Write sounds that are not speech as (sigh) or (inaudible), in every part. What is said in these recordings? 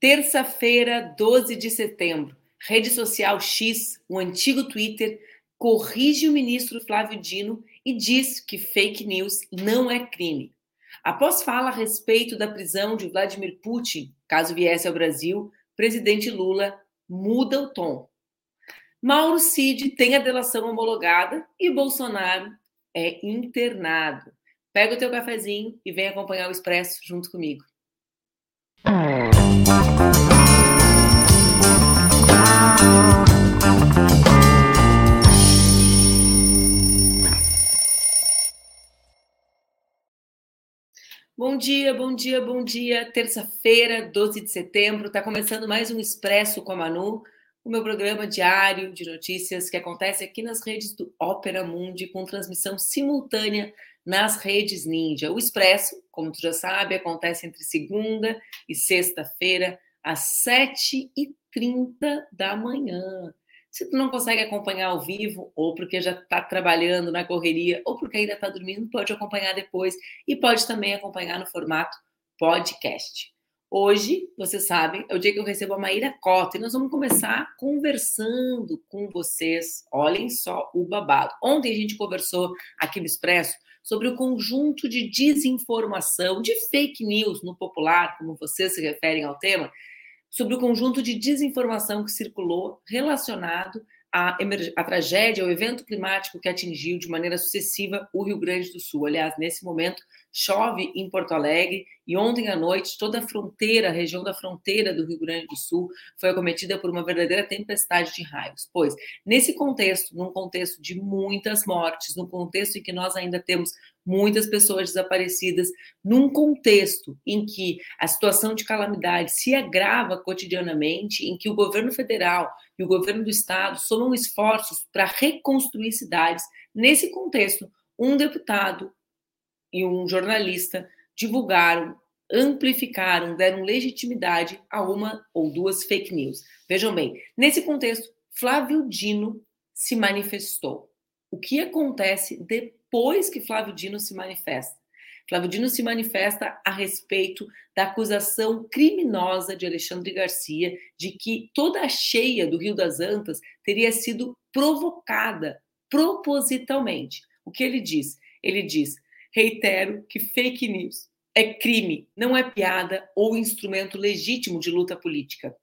Terça-feira, 12 de setembro. Rede social X, o antigo Twitter, corrige o ministro Flávio Dino e diz que fake news não é crime. Após fala a respeito da prisão de Vladimir Putin, caso viesse ao Brasil, presidente Lula muda o tom. Mauro Cid tem a delação homologada e Bolsonaro é internado. Pega o teu cafezinho e vem acompanhar o Expresso junto comigo. Bom dia, bom dia, bom dia. Terça-feira, 12 de setembro, está começando mais um Expresso com a Manu, o meu programa diário de notícias que acontece aqui nas redes do Opera Mundi, com transmissão simultânea nas redes Ninja. O Expresso, como tu já sabe, acontece entre segunda e sexta-feira, às 7h30 da manhã. Se tu não consegue acompanhar ao vivo, ou porque já está trabalhando na correria, ou porque ainda está dormindo, pode acompanhar depois e pode também acompanhar no formato podcast. Hoje, você sabe, é o dia que eu recebo a Maíra Cota e nós vamos começar conversando com vocês. Olhem só o babado. Ontem a gente conversou aqui no Expresso sobre o conjunto de desinformação, de fake news no popular, como vocês se referem ao tema, sobre o conjunto de desinformação que circulou relacionado à, à tragédia, ao evento climático que atingiu de maneira sucessiva o Rio Grande do Sul. Aliás, nesse momento, chove em Porto Alegre e ontem à noite toda a fronteira, a região da fronteira do Rio Grande do Sul foi acometida por uma verdadeira tempestade de raios. Pois, nesse contexto, num contexto de muitas mortes, num contexto em que nós ainda temos muitas pessoas desaparecidas, num contexto em que a situação de calamidade se agrava cotidianamente, em que o governo federal e o governo do estado somam esforços para reconstruir cidades, nesse contexto, um deputado e um jornalista divulgaram, amplificaram, deram legitimidade a uma ou duas fake news. Vejam bem, nesse contexto, Flávio Dino se manifestou. O que acontece depois que Flávio Dino se manifesta? Flávio Dino se manifesta a respeito da acusação criminosa de Alexandre Garcia de que toda a cheia do Rio das Antas teria sido provocada propositalmente. O que ele diz? Ele diz: Reitero que fake news é crime, não é piada ou instrumento legítimo de luta política.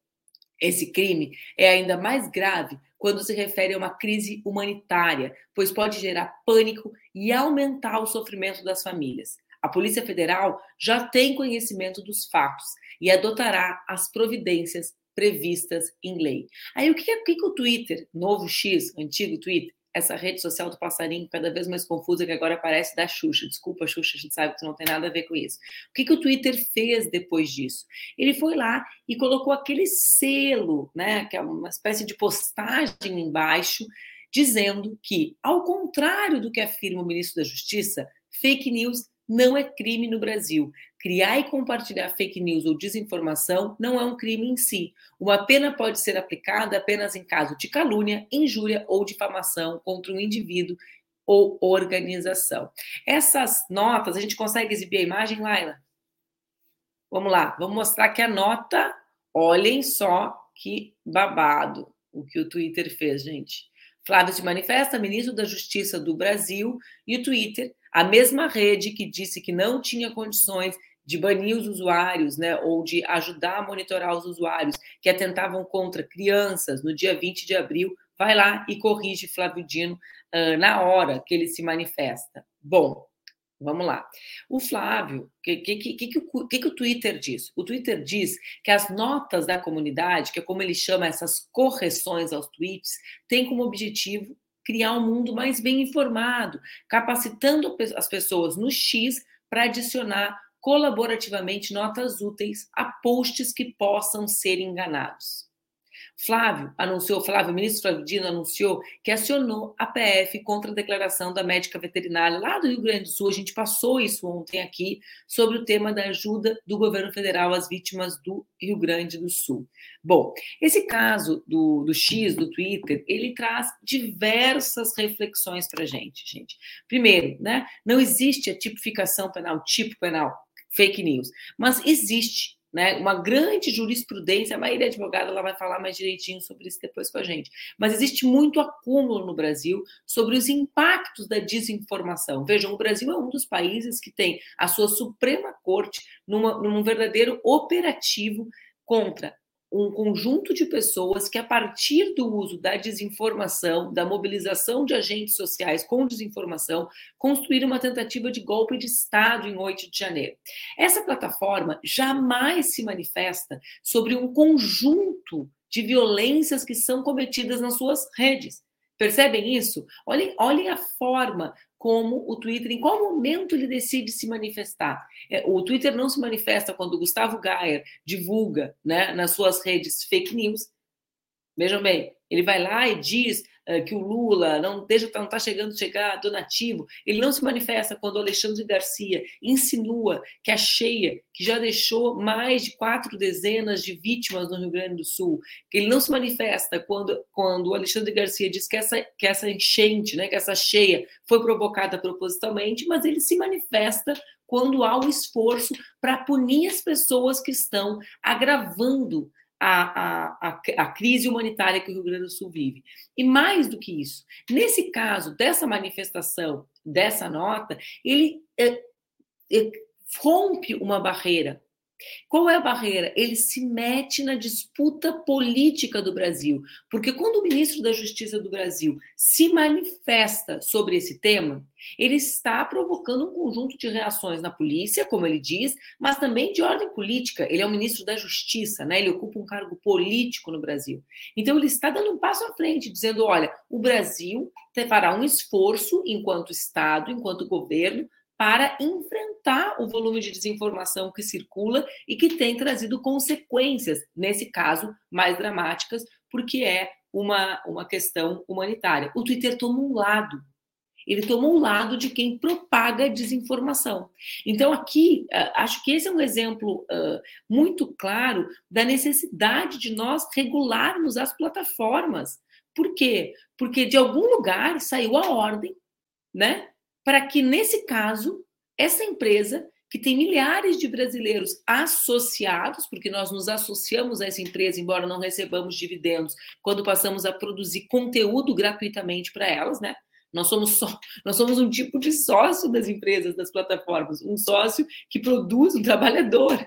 Esse crime é ainda mais grave quando se refere a uma crise humanitária, pois pode gerar pânico e aumentar o sofrimento das famílias. A Polícia Federal já tem conhecimento dos fatos e adotará as providências previstas em lei. Aí o que, é, que o Twitter, novo X, antigo Twitter, essa rede social do passarinho cada vez mais confusa que agora aparece da Xuxa. Desculpa, Xuxa, a gente sabe que não tem nada a ver com isso. O que, que o Twitter fez depois disso? Ele foi lá e colocou aquele selo, né, que é uma espécie de postagem embaixo, dizendo que, ao contrário do que afirma o ministro da Justiça, fake news não é crime no Brasil. Criar e compartilhar fake news ou desinformação não é um crime em si. Uma pena pode ser aplicada apenas em caso de calúnia, injúria ou difamação contra um indivíduo ou organização. Essas notas, a gente consegue exibir a imagem, Laila? Vamos lá, vamos mostrar que a nota, olhem só que babado o que o Twitter fez, gente. Flávio se manifesta, ministro da Justiça do Brasil, e o Twitter a mesma rede que disse que não tinha condições de banir os usuários, né, ou de ajudar a monitorar os usuários que atentavam contra crianças no dia 20 de abril, vai lá e corrige Flávio Dino uh, na hora que ele se manifesta. Bom, vamos lá. O Flávio, o que, que, que, que, que, que o Twitter diz? O Twitter diz que as notas da comunidade, que é como ele chama essas correções aos tweets, têm como objetivo criar um mundo mais bem informado, capacitando as pessoas no X para adicionar colaborativamente notas úteis a posts que possam ser enganados. Flávio anunciou, Flávio, o ministro Flávio Dino anunciou que acionou a PF contra a declaração da médica veterinária lá do Rio Grande do Sul. A gente passou isso ontem aqui sobre o tema da ajuda do governo federal às vítimas do Rio Grande do Sul. Bom, esse caso do, do X, do Twitter, ele traz diversas reflexões para a gente, gente. Primeiro, né, não existe a tipificação penal, tipo penal, fake news, mas existe né? Uma grande jurisprudência, a Maíra advogada, ela vai falar mais direitinho sobre isso depois com a gente. Mas existe muito acúmulo no Brasil sobre os impactos da desinformação. Vejam, o Brasil é um dos países que tem a sua Suprema Corte numa, num verdadeiro operativo contra um conjunto de pessoas que, a partir do uso da desinformação, da mobilização de agentes sociais com desinformação, construíram uma tentativa de golpe de Estado em 8 de janeiro. Essa plataforma jamais se manifesta sobre um conjunto de violências que são cometidas nas suas redes. Percebem isso? Olhem, olhem a forma como o Twitter, em qual momento ele decide se manifestar. É, o Twitter não se manifesta quando o Gustavo Gayer divulga né, nas suas redes fake news. Vejam bem, ele vai lá e diz que o Lula não está não tá chegando chegar donativo. Ele não se manifesta quando Alexandre Garcia insinua que a cheia, que já deixou mais de quatro dezenas de vítimas no Rio Grande do Sul, que ele não se manifesta quando, quando o Alexandre Garcia diz que essa, que essa enchente, né, que essa cheia foi provocada propositalmente, mas ele se manifesta quando há o esforço para punir as pessoas que estão agravando a, a, a, crise humanitária que o Rio Grande do Sul vive. E mais do que isso, nesse caso dessa manifestação, dessa nota, ele é, é, rompe uma barreira qual é a barreira? Ele se mete na disputa política do Brasil. Porque quando o ministro da Justiça do Brasil se manifesta sobre esse tema, ele está provocando um conjunto de reações na polícia, como ele diz, mas também de ordem política. Ele é o ministro da Justiça, né? ele ocupa um cargo político no Brasil. Então, ele está dando um passo à frente, dizendo: olha, o Brasil fará um esforço enquanto Estado, enquanto governo, para enfrentar o volume de desinformação que circula e que tem trazido consequências, nesse caso, mais dramáticas, porque é uma, uma questão humanitária. O Twitter toma um lado. Ele toma um lado de quem propaga desinformação. Então, aqui, acho que esse é um exemplo uh, muito claro da necessidade de nós regularmos as plataformas. Por quê? Porque de algum lugar saiu a ordem, né? Para que, nesse caso, essa empresa, que tem milhares de brasileiros associados, porque nós nos associamos a essa empresa, embora não recebamos dividendos, quando passamos a produzir conteúdo gratuitamente para elas, né? Nós somos só, (laughs) nós somos um tipo de sócio das empresas, das plataformas, um sócio que produz um trabalhador.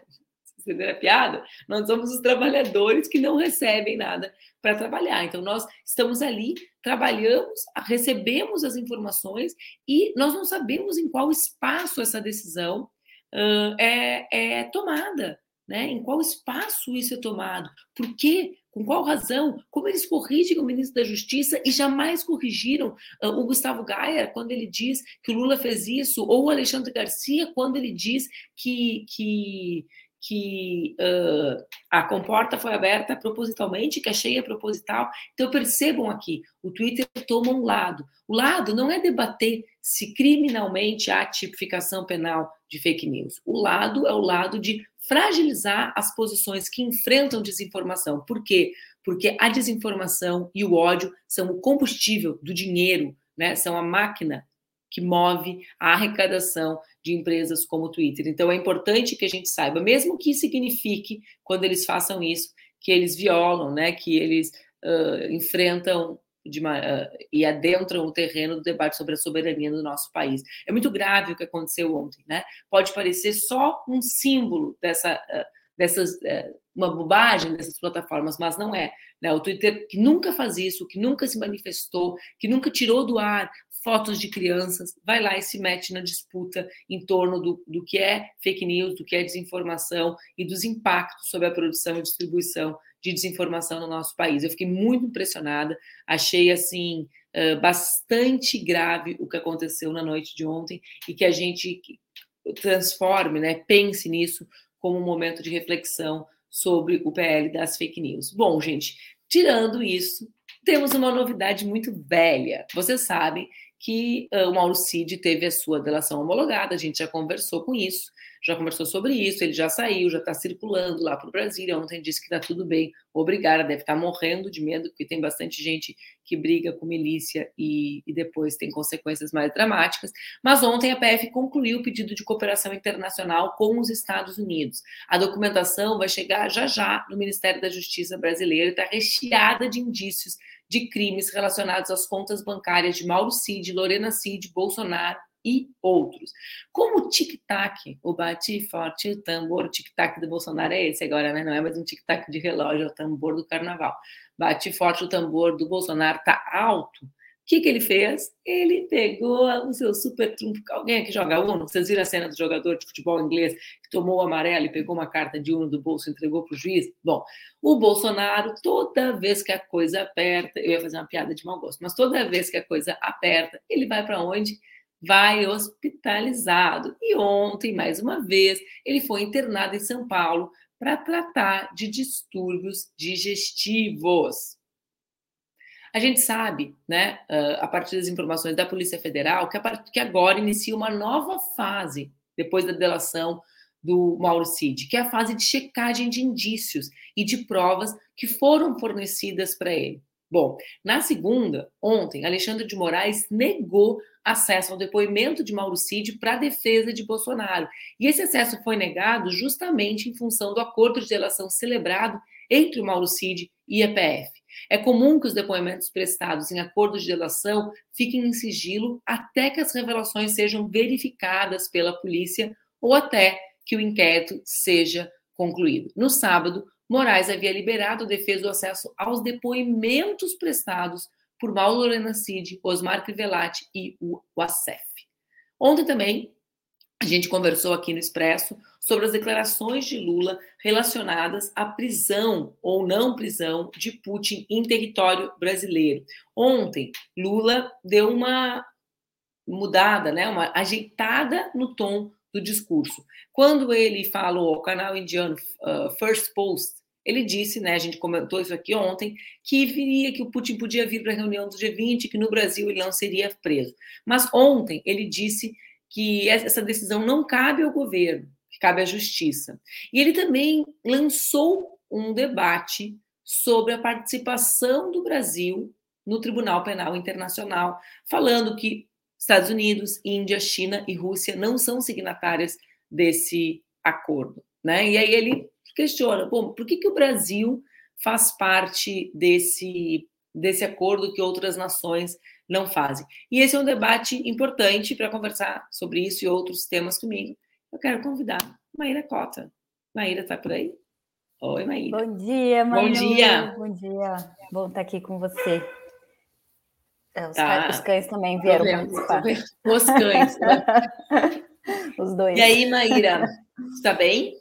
Entendeu a piada? Nós somos os trabalhadores que não recebem nada para trabalhar. Então, nós estamos ali, trabalhamos, recebemos as informações e nós não sabemos em qual espaço essa decisão uh, é, é tomada. Né? Em qual espaço isso é tomado? Por quê? Com qual razão? Como eles corrigem o ministro da Justiça e jamais corrigiram uh, o Gustavo Gaia quando ele diz que o Lula fez isso, ou o Alexandre Garcia quando ele diz que, que, que uh, a comporta foi aberta propositalmente, que a cheia é proposital. Então percebam aqui, o Twitter toma um lado. O lado não é debater se criminalmente há tipificação penal de fake news. O lado é o lado de fragilizar as posições que enfrentam desinformação. Por quê? Porque a desinformação e o ódio são o combustível do dinheiro, né? São a máquina que move a arrecadação de empresas como o Twitter. Então é importante que a gente saiba, mesmo que signifique, quando eles façam isso, que eles violam, né, que eles uh, enfrentam uma, uh, e adentram o terreno do debate sobre a soberania do nosso país. É muito grave o que aconteceu ontem, né? Pode parecer só um símbolo dessa, uh, dessas, uma bobagem dessas plataformas, mas não é. Né? O Twitter que nunca faz isso, que nunca se manifestou, que nunca tirou do ar fotos de crianças, vai lá e se mete na disputa em torno do, do que é fake news, do que é desinformação e dos impactos sobre a produção e distribuição de desinformação no nosso país. Eu fiquei muito impressionada, achei assim bastante grave o que aconteceu na noite de ontem e que a gente transforme, né, pense nisso como um momento de reflexão sobre o PL das fake news. Bom, gente, tirando isso, temos uma novidade muito velha. Vocês sabem que uh, o Mauro Cid teve a sua delação homologada, a gente já conversou com isso, já conversou sobre isso, ele já saiu, já está circulando lá para o Brasil. Ontem disse que está tudo bem, obrigada, deve estar tá morrendo de medo, porque tem bastante gente que briga com milícia e, e depois tem consequências mais dramáticas. Mas ontem a PF concluiu o pedido de cooperação internacional com os Estados Unidos. A documentação vai chegar já já no Ministério da Justiça brasileiro está recheada de indícios de crimes relacionados às contas bancárias de Mauro Cid, Lorena Cid, Bolsonaro e outros. Como o tic-tac, o bate forte, o tambor, o tic-tac do Bolsonaro é esse agora, né? Não é mais um tic-tac de relógio, é o tambor do carnaval. Bate forte, o tambor do Bolsonaro tá alto. O que, que ele fez? Ele pegou o seu super trunfo. Alguém que joga Uno? Vocês viram a cena do jogador de futebol inglês que tomou o amarelo e pegou uma carta de Uno do bolso e entregou para o juiz? Bom, o Bolsonaro, toda vez que a coisa aperta, eu ia fazer uma piada de mau gosto, mas toda vez que a coisa aperta, ele vai para onde? Vai hospitalizado. E ontem, mais uma vez, ele foi internado em São Paulo para tratar de distúrbios digestivos. A gente sabe, né, a partir das informações da Polícia Federal, que agora inicia uma nova fase depois da delação do Mauro Cid, que é a fase de checagem de indícios e de provas que foram fornecidas para ele. Bom, na segunda, ontem, Alexandre de Moraes negou acesso ao depoimento de Mauro Cid para a defesa de Bolsonaro. E esse acesso foi negado justamente em função do acordo de delação celebrado entre o Cid e a PF. É comum que os depoimentos prestados em acordo de delação fiquem em sigilo até que as revelações sejam verificadas pela polícia ou até que o inquérito seja concluído. No sábado, Moraes havia liberado a defesa do acesso aos depoimentos prestados por Mauro Lorena Cid, Osmar Crivellati e o ACEF. Ontem também a gente conversou aqui no Expresso sobre as declarações de Lula relacionadas à prisão ou não prisão de Putin em território brasileiro. Ontem, Lula deu uma mudada, né, uma ajeitada no tom do discurso. Quando ele falou ao canal indiano uh, First Post ele disse, né, a gente comentou isso aqui ontem, que viria, que o Putin podia vir para a reunião do G20, que no Brasil ele não seria preso. Mas ontem ele disse que essa decisão não cabe ao governo, que cabe à justiça. E ele também lançou um debate sobre a participação do Brasil no Tribunal Penal Internacional, falando que Estados Unidos, Índia, China e Rússia não são signatárias desse acordo. Né? E aí ele questiona, bom, por que, que o Brasil faz parte desse, desse acordo que outras nações não fazem? E esse é um debate importante para conversar sobre isso e outros temas comigo. Eu quero convidar Maíra Cota. Maíra está por aí? Oi, Maíra. Bom dia, Maíra. Bom dia. Bom dia. Bom estar aqui com você. É, os, tá. cães, os, cães também vieram participar. Os cães. Né? (laughs) os dois. E aí, Maíra, está bem?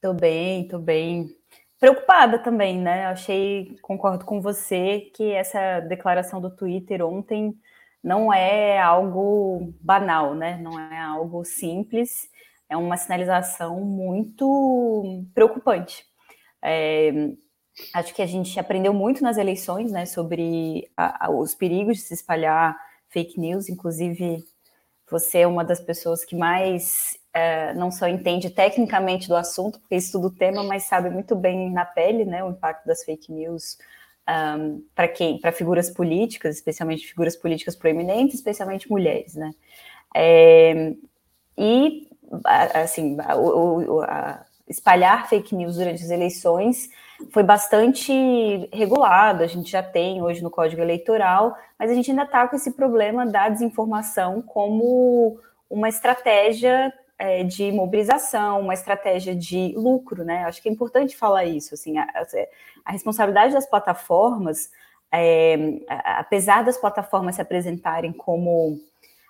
Tô bem, tô bem. Preocupada também, né? Achei, concordo com você, que essa declaração do Twitter ontem não é algo banal, né? Não é algo simples, é uma sinalização muito preocupante. É, acho que a gente aprendeu muito nas eleições, né, sobre a, a, os perigos de se espalhar fake news, inclusive você é uma das pessoas que mais é, não só entende tecnicamente do assunto, porque estuda o tema, mas sabe muito bem na pele, né, o impacto das fake news um, para quem, para figuras políticas, especialmente figuras políticas proeminentes, especialmente mulheres, né. É, e assim, o, o, a, espalhar fake news durante as eleições foi bastante regulado, a gente já tem hoje no Código Eleitoral, mas a gente ainda está com esse problema da desinformação como uma estratégia é, de mobilização, uma estratégia de lucro, né? Acho que é importante falar isso. Assim, a, a responsabilidade das plataformas, é, apesar das plataformas se apresentarem como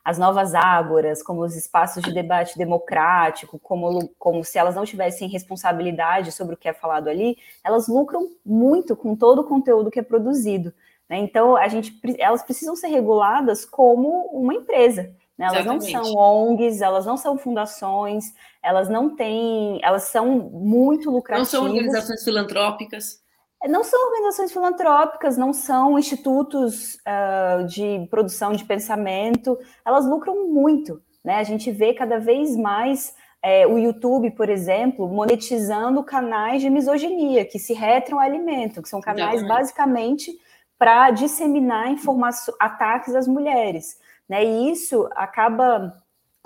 as novas ágoras, como os espaços de debate democrático, como, como se elas não tivessem responsabilidade sobre o que é falado ali, elas lucram muito com todo o conteúdo que é produzido. Né? Então, a gente, elas precisam ser reguladas como uma empresa. Né? Elas Exatamente. não são ONGs, elas não são fundações, elas não têm, elas são muito lucrativas. Não são organizações filantrópicas. Não são organizações filantrópicas, não são institutos uh, de produção de pensamento, elas lucram muito. Né? A gente vê cada vez mais é, o YouTube, por exemplo, monetizando canais de misoginia, que se retroalimentam, que são canais basicamente para disseminar informações, ataques às mulheres. Né? E isso acaba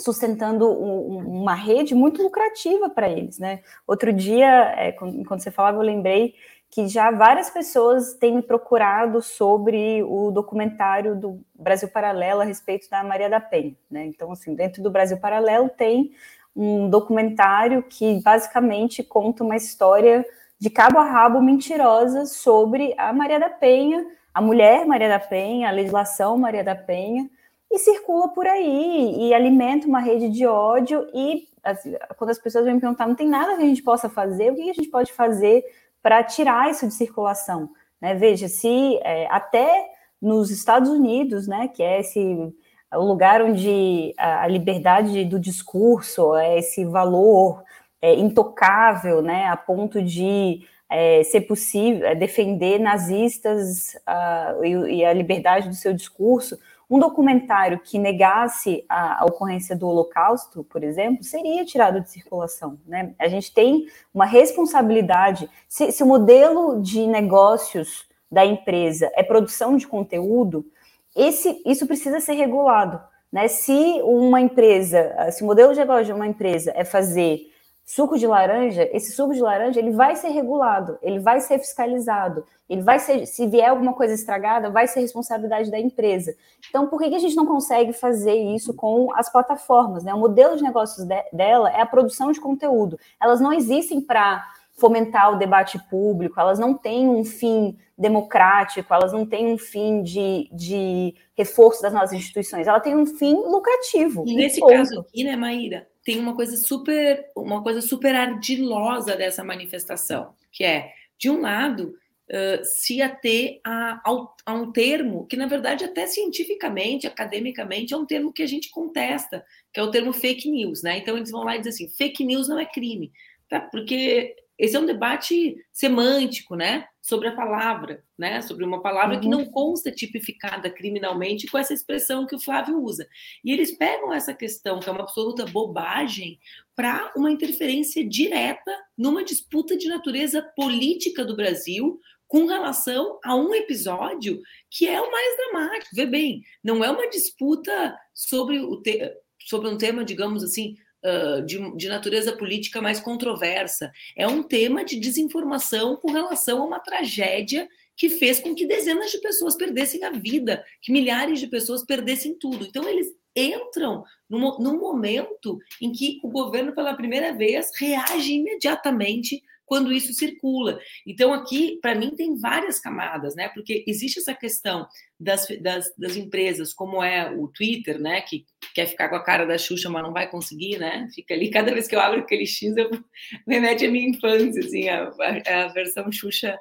sustentando um, uma rede muito lucrativa para eles. Né? Outro dia, é, quando você falava, eu lembrei que já várias pessoas têm me procurado sobre o documentário do Brasil Paralelo a respeito da Maria da Penha. Né? Então, assim, dentro do Brasil Paralelo tem um documentário que basicamente conta uma história de cabo a rabo mentirosa sobre a Maria da Penha, a mulher Maria da Penha, a legislação Maria da Penha, e circula por aí e alimenta uma rede de ódio. E assim, quando as pessoas vêm me perguntar, não tem nada que a gente possa fazer, o que a gente pode fazer para tirar isso de circulação? Né? Veja, se é, até nos Estados Unidos, né, que é esse o lugar onde a, liberdade do discurso é esse valor é, intocável, né, a ponto de é, ser possível é, defender nazistas uh, e, e, a liberdade do seu discurso, um documentário que negasse a, a, ocorrência do Holocausto, por exemplo, seria tirado de circulação. Né? A gente tem uma responsabilidade. Se, se o modelo de negócios da empresa é produção de conteúdo, esse, isso precisa ser regulado. Né? Se uma empresa, se o modelo de negócio de uma empresa é fazer suco de laranja, esse suco de laranja ele vai ser regulado, ele vai ser fiscalizado, ele vai ser, se vier alguma coisa estragada, vai ser responsabilidade da empresa. Então, por que, que a gente não consegue fazer isso com as plataformas? Né? O modelo de negócios de, dela é a produção de conteúdo. Elas não existem para fomentar o debate público, elas não têm um fim democrático, elas não têm um fim de, de reforço das nossas instituições, ela tem um fim lucrativo. E nesse ponto. caso aqui, né, Maíra, tem uma coisa super, uma coisa super ardilosa dessa manifestação, que é, de um lado, uh, se ater a, a, a um termo que, na verdade, até cientificamente, academicamente, é um termo que a gente contesta, que é o termo fake news, né? Então eles vão lá e dizem assim, fake news não é crime, tá? Porque esse é um debate semântico, né? Sobre a palavra, né? Sobre uma palavra uhum. que não consta tipificada criminalmente com essa expressão que o Flávio usa. E eles pegam essa questão, que é uma absoluta bobagem, para uma interferência direta numa disputa de natureza política do Brasil com relação a um episódio que é o mais dramático. Vê bem, não é uma disputa sobre, o te sobre um tema, digamos assim, uh, de, de natureza política mais controversa. É um tema de desinformação com relação a uma tragédia que fez com que dezenas de pessoas perdessem a vida, que milhares de pessoas perdessem tudo. Então, eles entram num, num momento em que o governo, pela primeira vez, reage imediatamente quando isso circula. Então, aqui, para mim, tem várias camadas, né? Porque existe essa questão das, das, das, empresas, como é o Twitter, né? Que quer ficar com a cara da Xuxa, mas não vai conseguir, né? Fica ali, cada vez que eu abro aquele X, eu, me mete a minha infância, assim, a, a, a versão Xuxa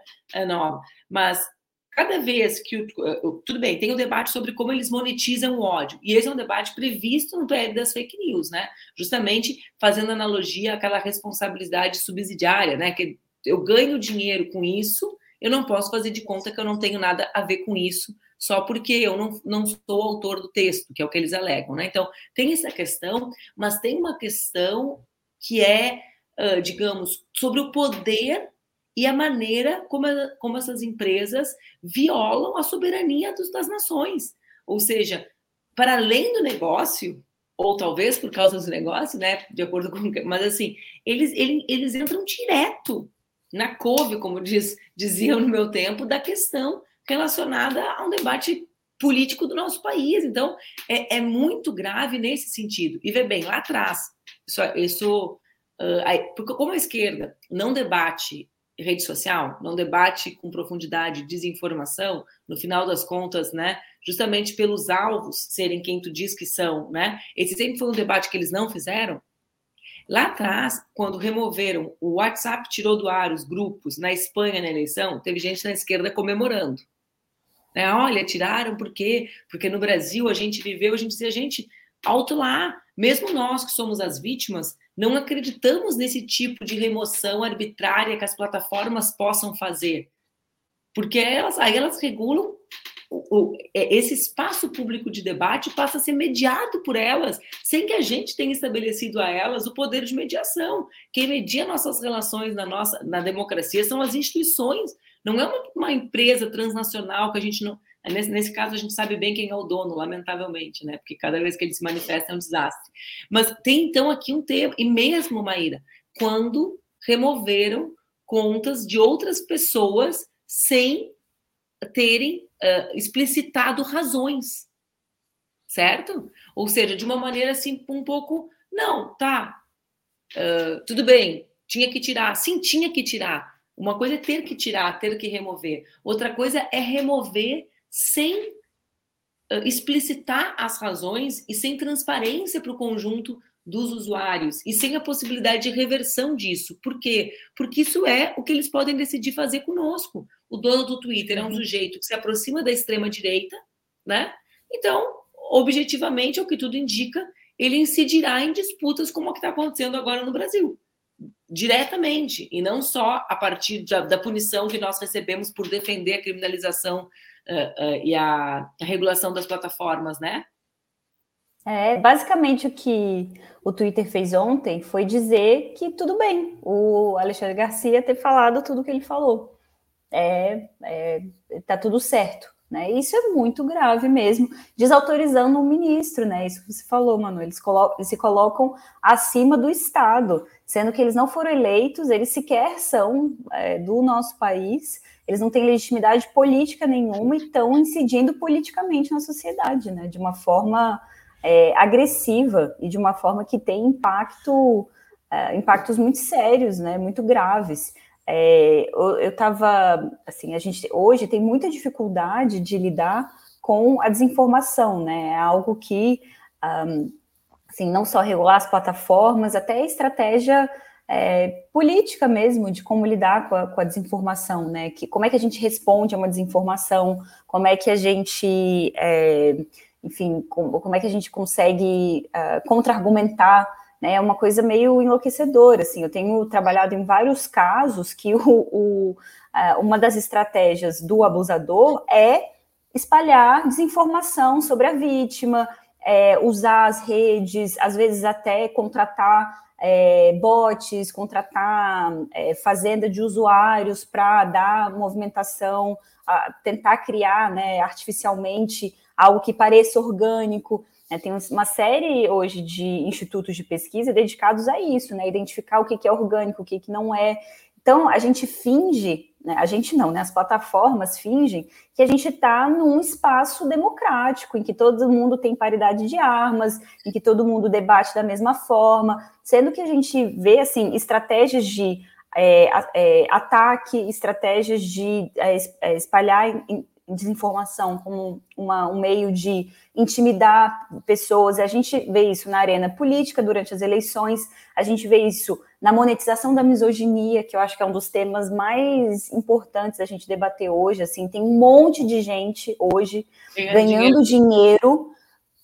nova. Mas cada vez que o, tudo bem, tem o um debate sobre como eles monetizam o ódio, e esse é um debate previsto no PL das fake news, né? Justamente fazendo analogia àquela responsabilidade subsidiária, né? Que eu ganho dinheiro com isso, eu não posso fazer de conta que eu não tenho nada a ver com isso, só porque eu não, não sou autor do texto, que é o que eles alegam, né? Então, tem essa questão, mas tem uma questão que é, uh, digamos, sobre o poder e a maneira como, como essas empresas violam a soberania dos, das nações. Ou seja, para além do negócio, ou talvez por causa do negócio, né? De acordo com. Mas assim, eles, eles, eles entram direto na couve, como diz, diziam no meu tempo, da questão relacionada a um debate político do nosso país. Então, é, é muito grave nesse sentido. E vê bem, lá atrás, isso, isso uh, aí, porque como a esquerda não debate rede social, não debate com profundidade desinformação, no final das contas, né, justamente pelos alvos serem quem tu diz que são, né? Esse sempre foi um debate que eles não fizeram. Lá atrás, quando removeram o WhatsApp, tirou do ar os grupos na Espanha na eleição, teve gente na esquerda comemorando. Né? Olha, tiraram por quê? Porque no Brasil a gente viveu, a gente dizia, gente, alto lá, mesmo nós que somos as vítimas, não acreditamos nesse tipo de remoção arbitrária que as plataformas possam fazer. Porque elas, aí elas regulam o, é, esse espaço público de debate passa a ser mediado por elas, sem que a gente tenha estabelecido a elas o poder de mediação. Quem media nossas relações na nossa na democracia são as instituições, não é uma, uma empresa transnacional que a gente não. Nesse, nesse, caso, a gente sabe bem quem é o dono, lamentavelmente, né? Porque cada vez que ele se manifesta é um desastre. Mas tem então aqui um tema, e mesmo, Maíra, quando removeram contas de outras pessoas sem terem uh, explicitado razões, certo? Ou seja, de uma maneira assim, um pouco, não, tá, uh, tudo bem, tinha que tirar, sim, tinha que tirar. Uma coisa é ter que tirar, ter que remover. Outra coisa é remover sem explicitar as razões e sem transparência para o conjunto dos usuários e sem a possibilidade de reversão disso. Por quê? Porque isso é o que eles podem decidir fazer conosco. O dono do Twitter é um uhum. sujeito que se aproxima da extrema direita, né? Então, objetivamente, é o que tudo indica, ele incidirá em disputas como a que está acontecendo agora no Brasil, diretamente, e não só a partir da, da punição que nós recebemos por defender a criminalização uh, uh, e a, a regulação das plataformas, né? É, basicamente o que o Twitter fez ontem foi dizer que tudo bem, o Alexandre Garcia ter falado tudo o que ele falou. É, é, tá tudo certo. Né? Isso é muito grave mesmo, desautorizando o ministro, né? Isso que você falou, mano. Eles, colocam, eles se colocam acima do Estado, sendo que eles não foram eleitos, eles sequer são é, do nosso país, eles não têm legitimidade política nenhuma e estão incidindo politicamente na sociedade, né? De uma forma é, agressiva e de uma forma que tem impacto, é, impactos muito sérios, né, muito graves. É, eu estava, assim, a gente hoje tem muita dificuldade de lidar com a desinformação, né, é algo que, um, assim, não só regular as plataformas, até a estratégia é, política mesmo de como lidar com a, com a, desinformação, né? Que, como é que a gente responde a uma desinformação, como é que a gente é, enfim, como, é que a gente consegue uh, contra-argumentar, né, é uma coisa meio enlouquecedora, assim, eu tenho trabalhado em vários casos que o, o uh, uma das estratégias do abusador é espalhar desinformação sobre a vítima, é, usar as redes, às vezes até contratar é, bots, contratar é, fazenda de usuários para dar movimentação, tentar criar né, artificialmente algo que pareça orgânico. Né? Tem uma série hoje de institutos de pesquisa dedicados a isso, né? Identificar o que é orgânico, o que não é. Então, a gente finge? A gente não, né? As plataformas fingem que a gente está num espaço democrático, em que todo mundo tem paridade de armas, em que todo mundo debate da mesma forma, sendo que a gente vê, assim, estratégias de é, é, ataque, estratégias de é espalhar desinformação como uma, um meio de intimidar pessoas. A gente vê isso na arena política durante as eleições, a gente vê isso na monetização da misoginia, que eu acho que é um dos temas mais importantes a gente debater hoje. Assim, tem um monte de gente hoje ganhando dinheiro, dinheiro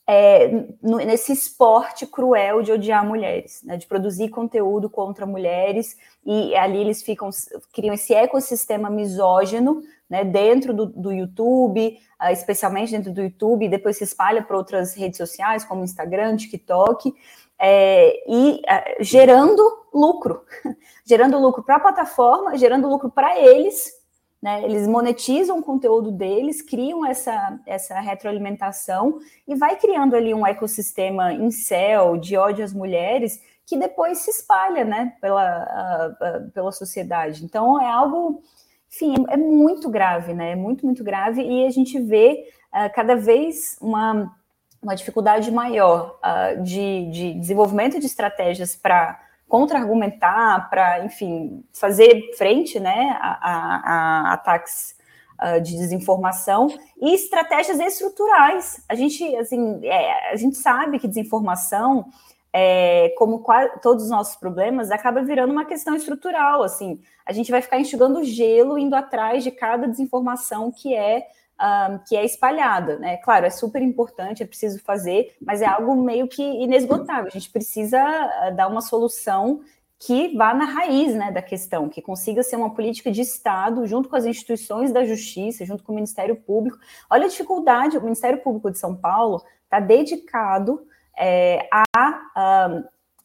é, no, nesse esporte cruel de odiar mulheres, né, de produzir conteúdo contra mulheres, e ali eles ficam, criam esse ecossistema misógino né, dentro do, do YouTube, uh, especialmente dentro do YouTube, depois se espalha para outras redes sociais, como Instagram, TikTok, é, e uh, gerando lucro, (laughs) gerando lucro para a plataforma, gerando lucro para eles, né, eles monetizam o conteúdo deles, criam essa, essa retroalimentação e vai criando ali um ecossistema em céu de ódio às mulheres que depois se espalha né, pela, uh, pela sociedade. Então é algo enfim, é, é muito grave, né? É muito, muito grave, e a gente vê uh, cada vez uma, uma dificuldade maior uh, de, de desenvolvimento de estratégias para contra-argumentar, para, enfim, fazer frente né, a, a, a ataques uh, de desinformação e estratégias estruturais. A gente, assim, é, a gente sabe que desinformação é, como quase, todos os nossos problemas, acaba virando uma questão estrutural. Assim, a gente vai ficar enxugando gelo, indo atrás de cada desinformação que é um, que é espalhada, né? Claro, é super importante, é preciso fazer, mas é algo meio que inesgotável. A gente precisa uh, dar uma solução que vá na raiz né, da questão, que consiga ser uma política de Estado, junto com as instituições da justiça, junto com o Ministério Público. Olha a dificuldade, o Ministério Público de São Paulo está dedicado é, a, a,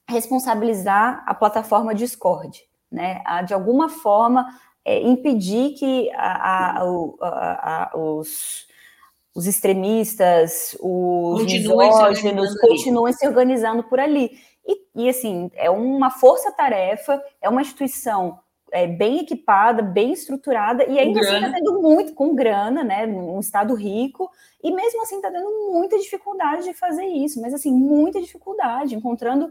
responsabilizar a plataforma Discord, né, de alguma forma é, impedir que a, os, os extremistas, os misóginos continuem se organizando por ali. E, e assim, é uma força-tarefa, é uma instituição é, bem equipada, bem estruturada, e ainda assim está tendo muito com grana, né? Um estado rico, e mesmo assim está tendo muita dificuldade de fazer isso, mas assim, muita dificuldade, encontrando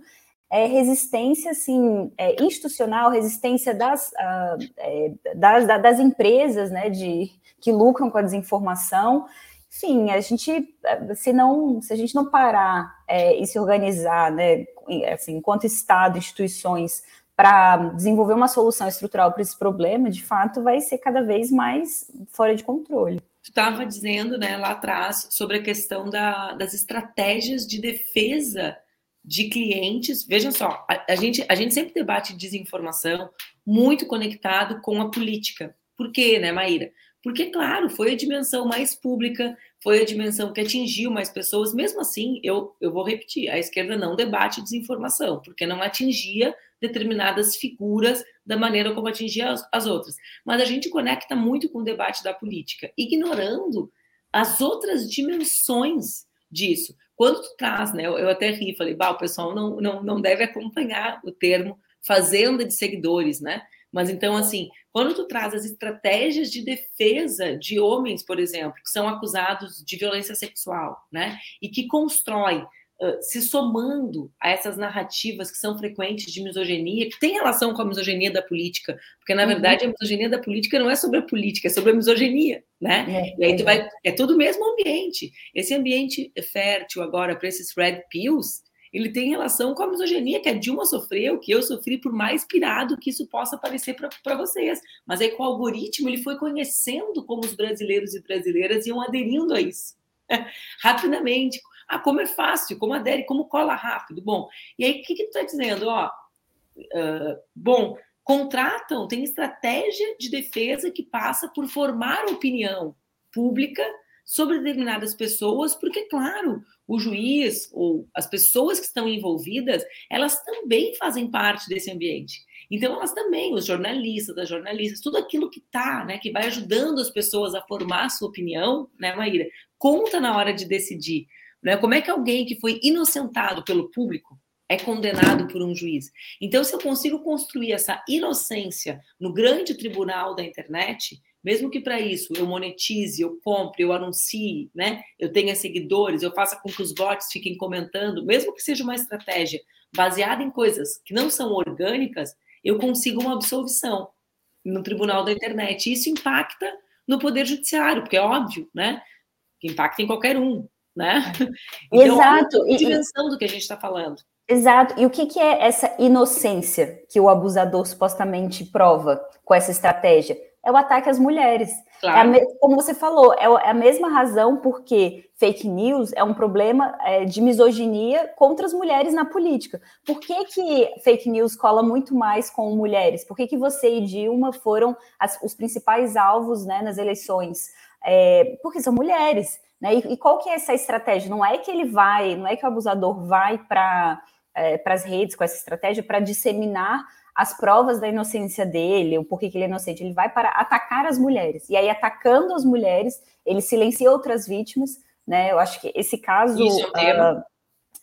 é, resistência assim, é, institucional, resistência das, uh, é, das, das, empresas né, de, que lucram com a desinformação. Enfim, a gente, se não, se a gente não parar é, e se organizar, né, assim, enquanto Estado, instituições, para desenvolver uma solução estrutural para esse problema, de fato, vai ser cada vez mais fora de controle. Tu estava dizendo, né, lá atrás, sobre a questão da, das estratégias de defesa de clientes. Vejam só, a, a, gente, a gente sempre debate desinformação muito conectado com a política. Por quê, né, Maíra? Porque, claro, foi a dimensão mais pública, foi a dimensão que atingiu mais pessoas. Mesmo assim, eu, eu vou repetir: a esquerda não debate desinformação, porque não atingia determinadas figuras da maneira como atingia as, as outras. Mas a gente conecta muito com o debate da política, ignorando as outras dimensões disso. Quando tu traz, né, eu, até ri, falei, bah, o pessoal não, não, não deve acompanhar o termo fazenda de seguidores, né? Mas então, assim, quando tu traz as estratégias de defesa de homens, por exemplo, que são acusados de violência sexual, né? E que constrói se somando a essas narrativas que são frequentes de misoginia, que tem relação com a misoginia da política, porque na uhum. verdade a misoginia da política não é sobre a política, é sobre a misoginia, né? É, e aí tu vai, é todo o mesmo ambiente. Esse ambiente fértil agora para esses red pills, ele tem relação com a misoginia que a Dilma sofreu, que eu sofri, por mais pirado que isso possa parecer para vocês. Mas aí com o algoritmo ele foi conhecendo como os brasileiros e brasileiras iam aderindo a isso. (laughs) Rapidamente, ah, como é fácil, como adere, como cola rápido. Bom, e aí o que, que tu está dizendo? Ó, uh, bom, contratam, tem estratégia de defesa que passa por formar opinião pública sobre determinadas pessoas, porque, claro, o juiz ou as pessoas que estão envolvidas, elas também fazem parte desse ambiente. Então, elas também, os jornalistas, as jornalistas, tudo aquilo que está, né, que vai ajudando as pessoas a formar a sua opinião, né, Maíra, conta na hora de decidir. Né? Como é que alguém que foi inocentado pelo público é condenado por um juiz? Então, se eu consigo construir essa inocência no grande tribunal da internet, mesmo que para isso eu monetize, eu compre, eu anuncie, né? Eu tenha seguidores, eu faça com que os bots fiquem comentando, mesmo que seja uma estratégia baseada em coisas que não são orgânicas, eu consigo uma absolvição no tribunal da internet. Isso impacta no poder judiciário, porque é óbvio, né? Que impacta em qualquer um né? Então, Exato. a dimensão do que a gente está falando. Exato. E o que, que, é essa inocência que o abusador supostamente prova com essa estratégia? É o ataque às mulheres. Claro. É a, como você falou, é, é a mesma razão porque fake news é um problema é, de misoginia contra as mulheres na política. Por que, que fake news cola muito mais com mulheres? Por que, que você e Dilma foram as, os principais alvos né, nas eleições? É, porque são mulheres. Né? E, e, qual que é essa estratégia? Não é que ele vai, não é que o abusador vai para é, as redes com essa estratégia para disseminar as provas da inocência dele, o porquê que ele é inocente. Ele vai para atacar as mulheres. E aí, atacando as mulheres, ele silencia outras vítimas. Né? Eu acho que esse caso. Isso é uh,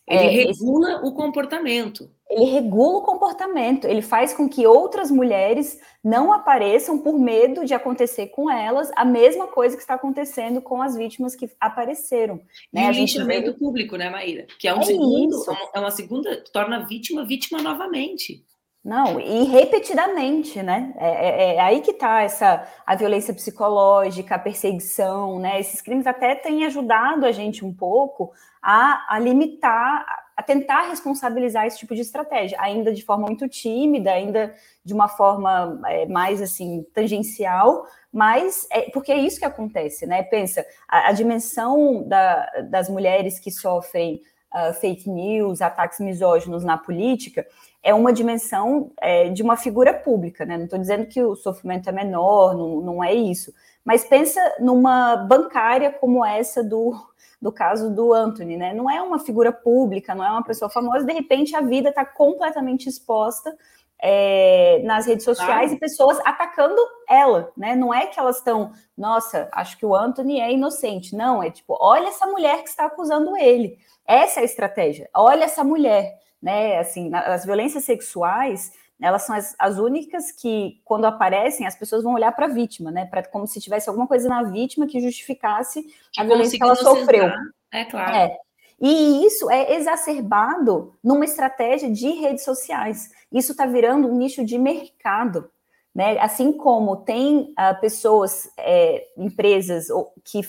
ele é, regula esse... o comportamento ele regula o comportamento, ele faz com que outras mulheres não apareçam por medo de acontecer com elas a mesma coisa que está acontecendo com as vítimas que apareceram. Né? E o linchamento vê... público, né, Maíra? Que é um é segundo, isso. é uma segunda, torna a vítima vítima novamente. Não, e repetidamente, né? É, é, é aí que está essa a violência psicológica, a perseguição, né? Esses crimes até têm ajudado a gente um pouco a, a limitar a tentar responsabilizar esse tipo de estratégia, ainda de forma muito tímida, ainda de uma forma é, mais assim tangencial, mas é, porque é isso que acontece, né? Pensa, a, a dimensão da, das mulheres que sofrem uh, fake news, ataques misóginos na política, é uma dimensão é, de uma figura pública, né? Não estou dizendo que o sofrimento é menor, não, não é isso. Mas pensa numa bancária como essa do, do caso do Anthony, né? Não é uma figura pública, não é uma pessoa famosa, de repente a vida está completamente exposta é, nas redes sociais claro. e pessoas atacando ela, né? Não é que elas estão, nossa, acho que o Anthony é inocente. Não, é tipo, olha essa mulher que está acusando ele. Essa é a estratégia. Olha essa mulher, né? Assim, as violências sexuais, elas são as, as únicas que, quando aparecem, as pessoas vão olhar para a vítima, né? Para como se tivesse alguma coisa na vítima que justificasse a violência que ela sofreu. É claro. É. E isso é exacerbado numa estratégia de redes sociais. Isso está virando um nicho de mercado. Né? Assim como tem uh, pessoas, é, empresas que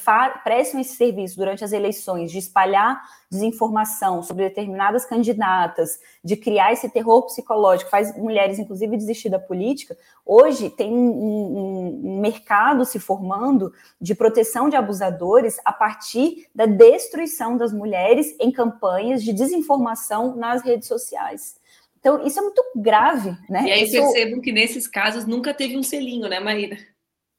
prestam esse serviço durante as eleições de espalhar desinformação sobre determinadas candidatas, de criar esse terror psicológico, faz mulheres, inclusive, desistir da política. Hoje tem um, um, um mercado se formando de proteção de abusadores a partir da destruição das mulheres em campanhas de desinformação nas redes sociais. Então, isso é muito grave, né? E aí isso... percebam que nesses casos nunca teve um selinho, né, Maíra?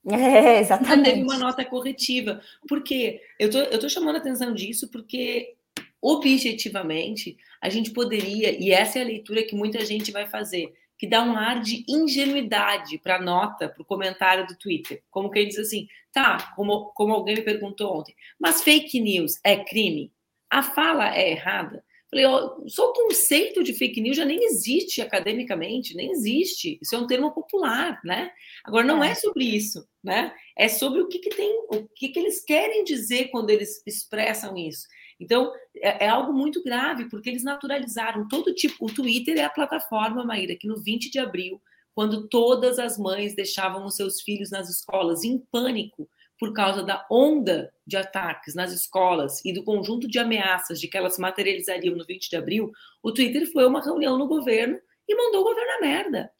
É, exatamente. Nunca teve uma nota corretiva. Por quê? Eu tô, eu tô chamando a atenção disso porque, objetivamente, a gente poderia, e essa é a leitura que muita gente vai fazer, que dá um ar de ingenuidade para a nota, para o comentário do Twitter. Como quem diz assim, tá, como, como alguém me perguntou ontem, mas fake news é crime? A fala é errada? Falei, ó, só o conceito de fake news já nem existe academicamente, nem existe. Isso é um termo popular, né? Agora, não é, é sobre isso, né? É sobre o que, que tem, o que, que eles querem dizer quando eles expressam isso. Então, é, é, algo muito grave, porque eles naturalizaram todo tipo. O Twitter é a plataforma, Maíra, que no 20 de abril, quando todas as mães deixavam os seus filhos nas escolas em pânico, por causa da onda de ataques nas escolas e do conjunto de ameaças de que elas materializariam no 20 de abril, o Twitter foi uma reunião no governo e mandou o governo a merda.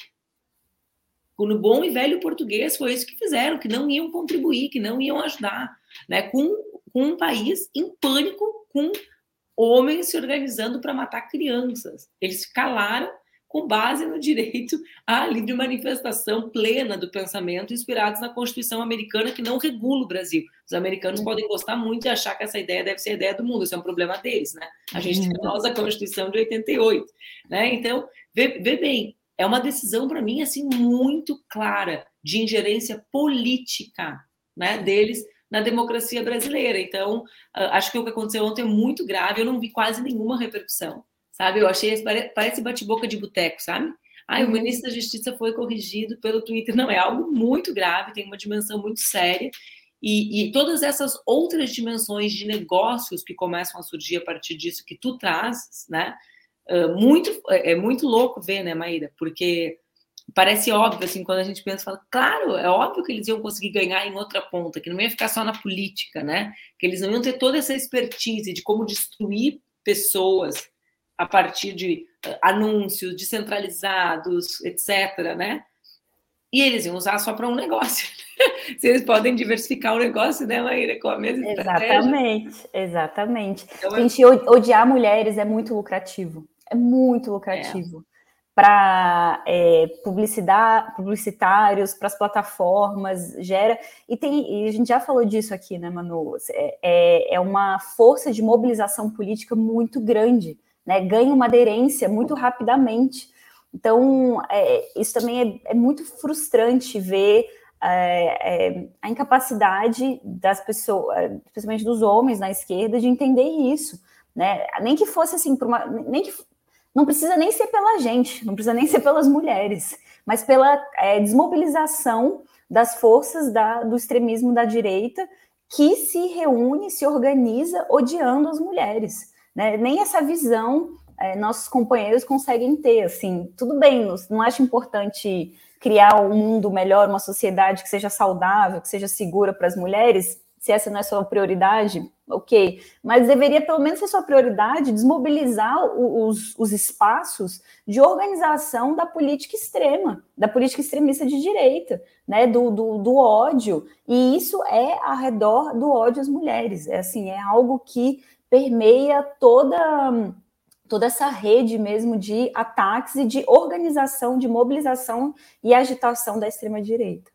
No bom e velho português, foi isso que fizeram, que não iam contribuir, que não iam ajudar, né? com, com um país em pânico, com homens se organizando para matar crianças. Eles calaram com base no direito à livre manifestação plena do pensamento, inspirados na Constituição americana, que não regula o Brasil. Os americanos podem gostar muito e achar que essa ideia deve ser a ideia do mundo, isso é um problema deles, né? A gente tem a nossa Constituição de 88, né? Então, vê, vê bem, é uma decisão para mim assim muito clara de ingerência política, né, deles na democracia brasileira. Então, ah, acho que o que aconteceu ontem é muito grave, eu não vi quase nenhuma repercussão sabe? Eu achei, parece bate-boca de boteco, sabe? Ah, o uhum. ministro da Justiça foi corrigido pelo Twitter. Não, é algo muito grave, tem uma dimensão muito séria. E, e, todas essas outras dimensões de negócios que começam a surgir a partir disso que tu trazes, né? Uh, muito, é, é muito louco ver, né, Maíra? Porque parece óbvio, assim, quando a gente pensa, fala, claro, é óbvio que eles iam conseguir ganhar em outra ponta, que não ia ficar só na política, né? Que eles não iam ter toda essa expertise de como destruir pessoas, a partir de uh, anúncios descentralizados, etc., né? E eles iam usar só para um negócio. (laughs) Se eles podem diversificar o negócio, né, Maíra, com a mesma Exatamente, estratégia. exatamente. Então, é Gente, odiar mulheres é muito lucrativo. É muito lucrativo. É. Para é, publicidade, publicitários, para as plataformas, gera. E, tem, e a gente já falou disso aqui, né, Manu? É, é, é uma força de mobilização política muito grande né, ganha uma aderência muito rapidamente. Então, é, isso também é, é, muito frustrante ver é, é a incapacidade das pessoas, principalmente dos homens na esquerda, de entender isso. Né? Nem que fosse assim, uma, nem que, não precisa nem ser pela gente, não precisa nem ser pelas mulheres, mas pela é, desmobilização das forças da, do extremismo da direita que se reúne, se organiza odiando as mulheres. Né? Nem essa visão é, nossos companheiros conseguem ter. Assim, tudo bem, não acho importante criar um mundo melhor, uma sociedade que seja saudável, que seja segura para as mulheres. Se essa não é sua prioridade, ok. Mas deveria pelo menos ser sua prioridade desmobilizar os, os espaços de organização da política extrema, da política extremista de direita, né? Do, do, do ódio. E isso é ao redor do ódio às mulheres. É assim, é algo que permeia toda toda essa rede mesmo de ataques e de organização, de mobilização e agitação da extrema-direita.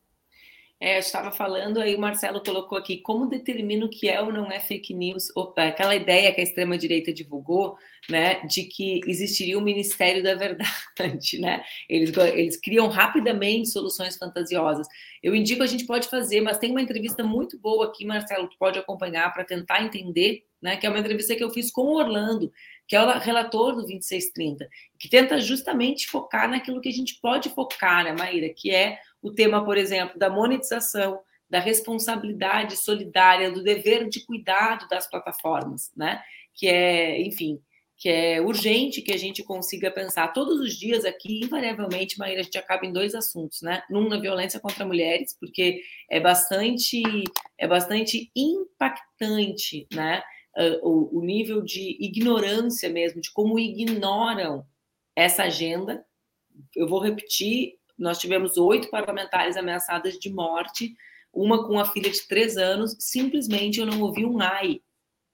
É, estava falando, aí o Marcelo colocou aqui, como determina o que é ou não é fake news? Opa, aquela ideia que a extrema-direita divulgou, né, de que existiria um Ministério da Verdade, né? Eles, eles criam rapidamente soluções fantasiosas. Eu indico a gente pode fazer, mas tem uma entrevista muito boa aqui, Marcelo, tu pode acompanhar para tentar entender, né, que é uma entrevista que eu fiz com o Orlando, que é o relator do 2630, que tenta justamente focar naquilo que a gente pode focar, né, Maíra, que é o tema, por exemplo, da monetização, da responsabilidade solidária, do dever de cuidado das plataformas, né? Que é, enfim, que é urgente que a gente consiga pensar todos os dias aqui, invariavelmente, Maíra, a gente acaba em dois assuntos, né? Um na violência contra mulheres, porque é bastante, é bastante impactante, né? O, o nível de ignorância mesmo, de como ignoram essa agenda. Eu vou repetir nós tivemos oito parlamentares ameaçadas de morte, uma com a filha de três anos. Simplesmente eu não ouvi um ai,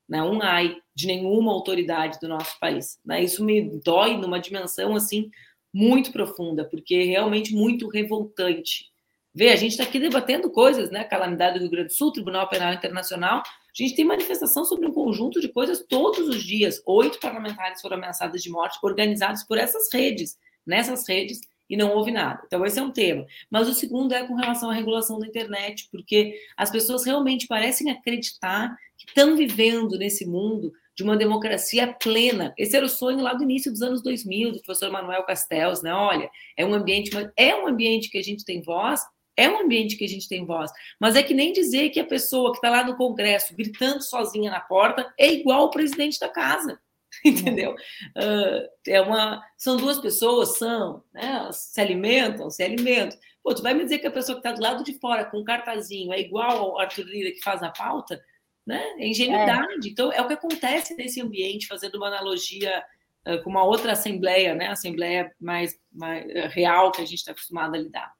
né, um ai de nenhuma autoridade do nosso país. Né? Isso me dói numa dimensão assim muito profunda, porque é realmente muito revoltante. Vê, a gente está aqui debatendo coisas, né? Calamidade do Rio Grande do Sul, Tribunal Penal Internacional. A gente tem manifestação sobre um conjunto de coisas todos os dias. Oito parlamentares foram ameaçados de morte, organizados por essas redes. Nessas redes, e não houve nada. Então, esse é um tema. Mas o segundo é com relação à regulação da internet, porque as pessoas realmente parecem acreditar que estão vivendo nesse mundo de uma democracia plena. Esse era o sonho lá do início dos anos 2000, do professor Manuel Castells, né? Olha, é um ambiente, é um ambiente que a gente tem voz, é um ambiente que a gente tem voz, mas é que nem dizer que a pessoa que está lá no Congresso gritando sozinha na porta é igual o presidente da casa. (laughs) entendeu? Uh, é uma, são duas pessoas, são, né? se alimentam, se alimentam. Pô, tu vai me dizer que a pessoa que está do lado de fora com um cartazinho é igual ao Arthur Lira que faz a pauta? Né? É ingenuidade. É. Então, é o que acontece nesse ambiente, fazendo uma analogia uh, com uma outra assembleia, né? Assembleia mais, mais real que a gente está acostumado a lidar.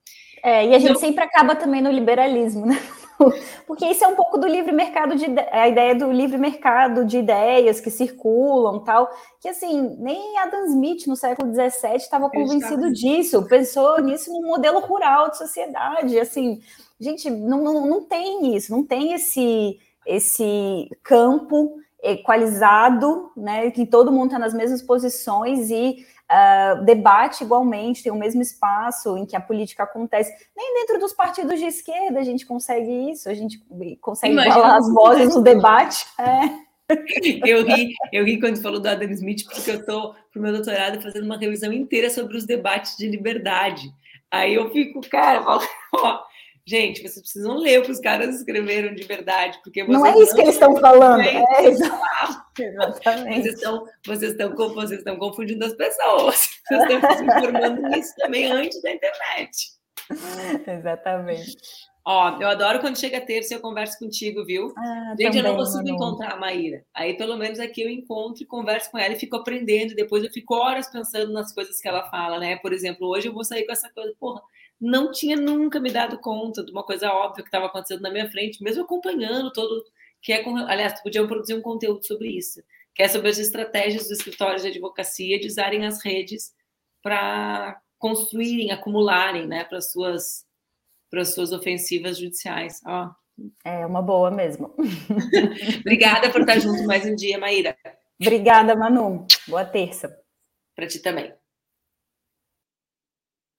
É, e a gente sempre acaba também no liberalismo, né? (laughs) Porque isso é um pouco do livre mercado de a ideia do livre mercado de ideias que circulam, tal, que assim, nem Adam Smith no século XVII estava convencido disso, pensou nisso no modelo rural de sociedade, assim, gente, não, não, não tem isso, não tem esse esse campo equalizado, né, que todo mundo está nas mesmas posições e uh, debate igualmente, tem o mesmo espaço em que a política acontece. Nem dentro dos partidos de esquerda a gente consegue isso, a gente consegue Imagina igualar as vozes no (laughs) debate. É. Eu ri, eu ri quando falou do Adam Smith, porque eu estou, para o meu doutorado, fazendo uma revisão inteira sobre os debates de liberdade. Aí eu fico, cara, (laughs) ó, Gente, vocês precisam ler o que os caras escreveram de verdade, porque não (laughs) é isso que eles estão falando. É, é exatamente. Vocês estão, vocês, estão, vocês estão confundindo as pessoas. Vocês estão se informando nisso também antes da internet. Exatamente. Ó, eu adoro quando chega terça e eu converso contigo, viu? Ah, Gente, também, eu não consigo encontrar a Maíra. Aí, pelo menos aqui eu encontro e converso com ela e fico aprendendo. Depois eu fico horas pensando nas coisas que ela fala, né? Por exemplo, hoje eu vou sair com essa coisa, porra, não tinha nunca me dado conta de uma coisa óbvia que estava acontecendo na minha frente, mesmo acompanhando todo. Que é com, aliás, podiam produzir um conteúdo sobre isso, que é sobre as estratégias dos escritórios de advocacia de usarem as redes para construírem, acumularem, né, para suas para suas ofensivas judiciais. Ó. É uma boa mesmo. (laughs) Obrigada por estar junto mais um dia, Maíra. Obrigada, Manu. Boa terça. Para ti também.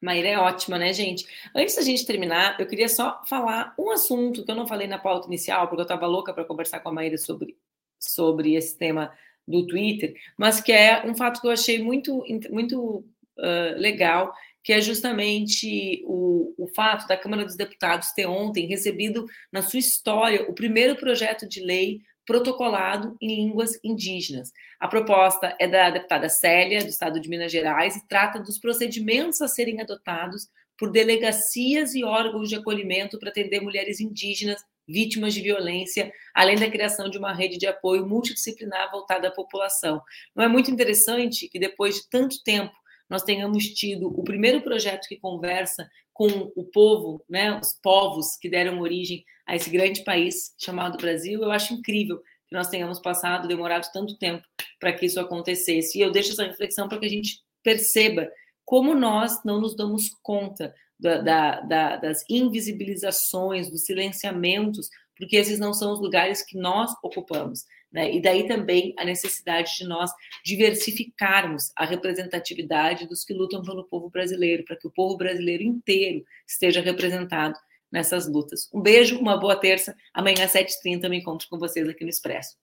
Maíra é ótima, né, gente? Antes da gente terminar, eu queria só falar um assunto que eu não falei na pauta inicial, porque eu estava louca para conversar com a Maíra sobre, sobre esse tema do Twitter, mas que é um fato que eu achei muito, muito uh, legal, que é justamente o, o fato da Câmara dos Deputados ter ontem recebido na sua história o primeiro projeto de lei protocolado em línguas indígenas. A proposta é da deputada Célia, do Estado de Minas Gerais, e trata dos procedimentos a serem adotados por delegacias e órgãos de acolhimento para atender mulheres indígenas vítimas de violência, além da criação de uma rede de apoio multidisciplinar voltada à população. Não é muito interessante que depois de tanto tempo nós tenhamos tido o primeiro projeto que conversa com o povo, né, os povos que deram origem a esse grande país chamado Brasil, eu acho incrível. que nós tenhamos passado, demorado tanto tempo para que isso acontecesse. E eu deixo essa reflexão para que a gente perceba como nós não nos damos conta da, da, da, das invisibilizações, dos silenciamentos, porque esses não são os lugares que nós ocupamos. Né? E daí também a necessidade de nós diversificarmos a representatividade dos que lutam pelo povo brasileiro, para que o povo brasileiro inteiro esteja representado nessas lutas. Um beijo, uma boa terça. Amanhã às 7h30 me encontro com vocês aqui no Expresso.